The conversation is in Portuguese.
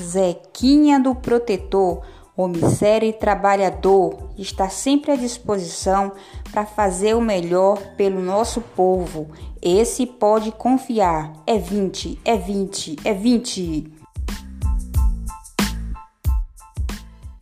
Zequinha do Protetor, homem sério e trabalhador, está sempre à disposição para fazer o melhor pelo nosso povo. Esse pode confiar. É 20, é 20, é 20.